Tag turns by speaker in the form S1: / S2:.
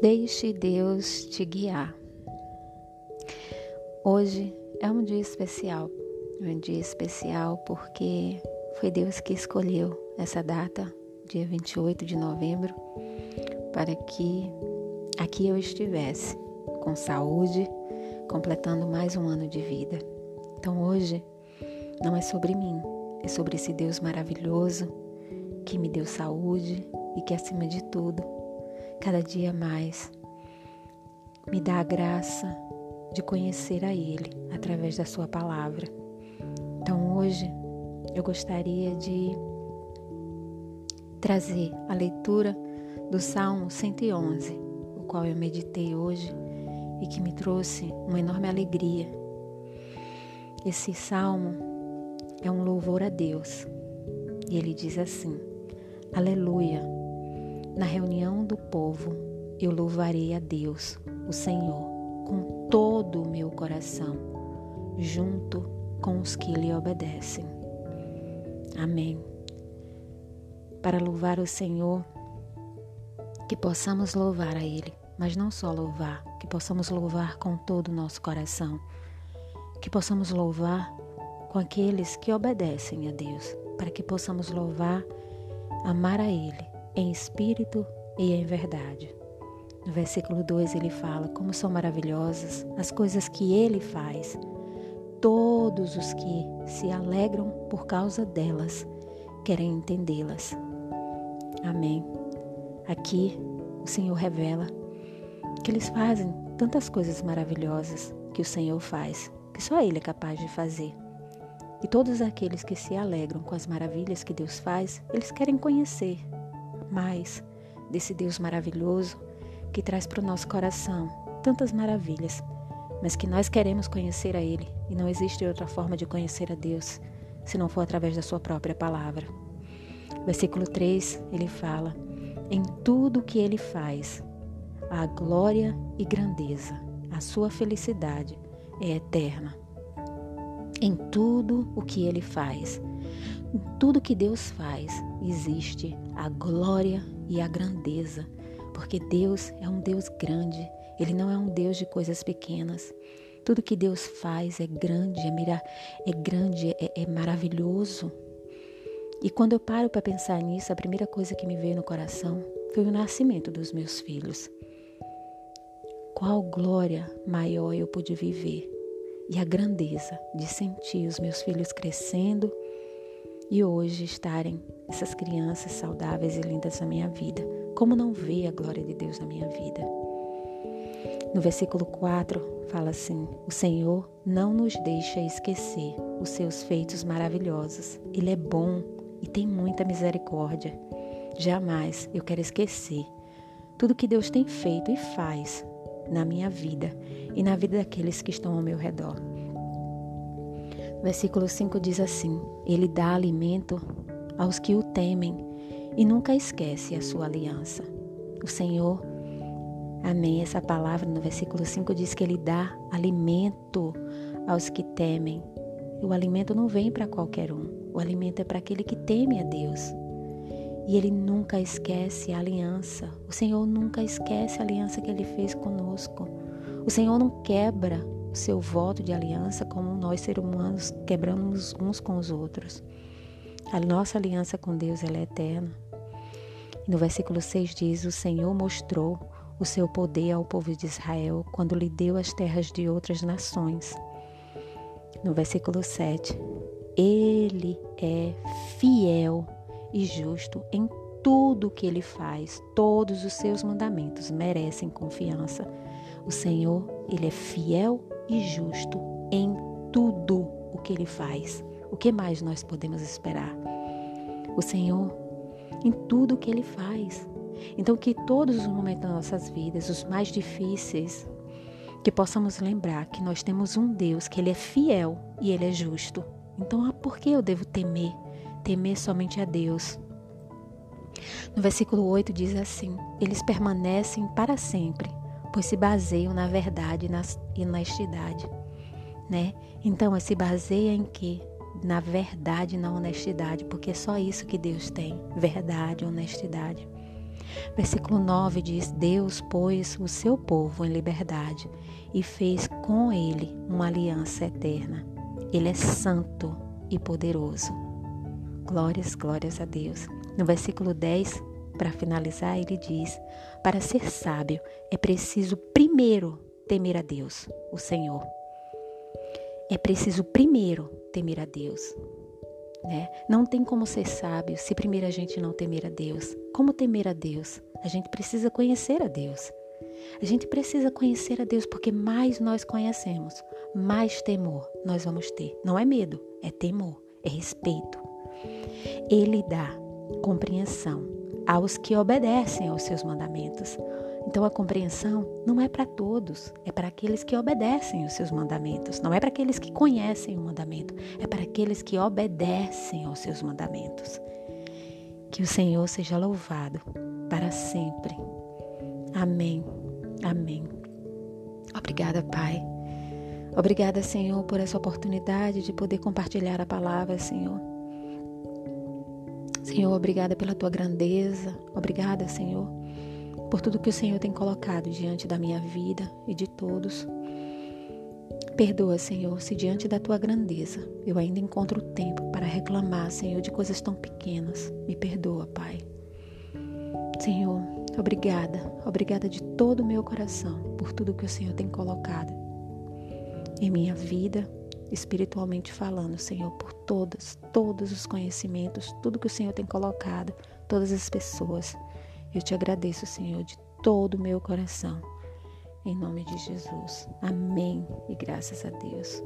S1: Deixe Deus te guiar. Hoje é um dia especial. Um dia especial porque foi Deus que escolheu essa data, dia 28 de novembro, para que aqui eu estivesse com saúde, completando mais um ano de vida. Então hoje não é sobre mim, é sobre esse Deus maravilhoso que me deu saúde e que, acima de tudo, cada dia mais. Me dá a graça de conhecer a Ele através da Sua palavra. Então hoje eu gostaria de trazer a leitura do Salmo 111, o qual eu meditei hoje e que me trouxe uma enorme alegria. Esse salmo é um louvor a Deus e ele diz assim: Aleluia na reunião do povo, eu louvarei a Deus, o Senhor, com todo o meu coração, junto com os que lhe obedecem. Amém. Para louvar o Senhor, que possamos louvar a Ele, mas não só louvar, que possamos louvar com todo o nosso coração, que possamos louvar com aqueles que obedecem a Deus, para que possamos louvar, amar a Ele em espírito e em verdade. No versículo 2 ele fala como são maravilhosas as coisas que ele faz. Todos os que se alegram por causa delas querem entendê-las. Amém. Aqui o Senhor revela que eles fazem tantas coisas maravilhosas que o Senhor faz, que só Ele é capaz de fazer. E todos aqueles que se alegram com as maravilhas que Deus faz, eles querem conhecer mais desse Deus maravilhoso que traz para o nosso coração tantas maravilhas, mas que nós queremos conhecer a Ele e não existe outra forma de conhecer a Deus se não for através da Sua própria palavra. Versículo 3 ele fala: Em tudo que Ele faz, a glória e grandeza, a Sua felicidade é eterna. Em tudo o que Ele faz, em tudo que Deus faz, existe a glória e a grandeza, porque Deus é um Deus grande, Ele não é um Deus de coisas pequenas. Tudo que Deus faz é grande, é, mira, é grande, é, é maravilhoso. E quando eu paro para pensar nisso, a primeira coisa que me veio no coração foi o nascimento dos meus filhos. Qual glória maior eu pude viver e a grandeza de sentir os meus filhos crescendo e hoje estarem essas crianças saudáveis e lindas na minha vida. Como não ver a glória de Deus na minha vida? No versículo 4 fala assim: O Senhor não nos deixa esquecer os seus feitos maravilhosos. Ele é bom e tem muita misericórdia. Jamais eu quero esquecer tudo que Deus tem feito e faz na minha vida e na vida daqueles que estão ao meu redor. Versículo 5 diz assim: Ele dá alimento aos que o temem e nunca esquece a sua aliança. O Senhor, amém. Essa palavra no versículo 5 diz que Ele dá alimento aos que temem. O alimento não vem para qualquer um, o alimento é para aquele que teme a Deus. E Ele nunca esquece a aliança. O Senhor nunca esquece a aliança que Ele fez conosco. O Senhor não quebra seu voto de aliança como nós seres humanos quebramos uns com os outros. A nossa aliança com Deus ela é eterna. No versículo 6 diz: O Senhor mostrou o seu poder ao povo de Israel quando lhe deu as terras de outras nações. No versículo 7, ele é fiel e justo em tudo que ele faz. Todos os seus mandamentos merecem confiança. O Senhor, ele é fiel e justo em tudo o que ele faz. O que mais nós podemos esperar? O Senhor, em tudo o que ele faz. Então, que todos os momentos das nossas vidas, os mais difíceis, que possamos lembrar que nós temos um Deus, que Ele é fiel e Ele é justo. Então, ah, por que eu devo temer? Temer somente a Deus. No versículo 8 diz assim: Eles permanecem para sempre, pois se baseiam na verdade e na honestidade, né? Então, se baseia em quê? Na verdade e na honestidade, porque é só isso que Deus tem, verdade, honestidade. Versículo 9 diz: Deus pôs o seu povo em liberdade e fez com ele uma aliança eterna. Ele é santo e poderoso. Glórias, glórias a Deus. No versículo 10, para finalizar, ele diz: Para ser sábio é preciso primeiro temer a Deus, o Senhor. É preciso primeiro temer a Deus. Né? Não tem como ser sábio se primeiro a gente não temer a Deus. Como temer a Deus? A gente precisa conhecer a Deus. A gente precisa conhecer a Deus porque mais nós conhecemos, mais temor nós vamos ter. Não é medo, é temor, é respeito. Ele dá compreensão aos que obedecem aos seus mandamentos. Então a compreensão não é para todos, é para aqueles que obedecem os seus mandamentos. Não é para aqueles que conhecem o mandamento, é para aqueles que obedecem aos seus mandamentos. Que o Senhor seja louvado para sempre. Amém. Amém. Obrigada, Pai. Obrigada, Senhor, por essa oportunidade de poder compartilhar a palavra, Senhor. Senhor, obrigada pela tua grandeza. Obrigada, Senhor, por tudo que o Senhor tem colocado diante da minha vida e de todos. Perdoa, Senhor, se diante da tua grandeza eu ainda encontro tempo para reclamar, Senhor, de coisas tão pequenas. Me perdoa, Pai. Senhor, obrigada, obrigada de todo o meu coração por tudo que o Senhor tem colocado em minha vida espiritualmente falando, Senhor, por todas, todos os conhecimentos, tudo que o Senhor tem colocado, todas as pessoas. Eu te agradeço, Senhor, de todo o meu coração. Em nome de Jesus. Amém. E graças a Deus.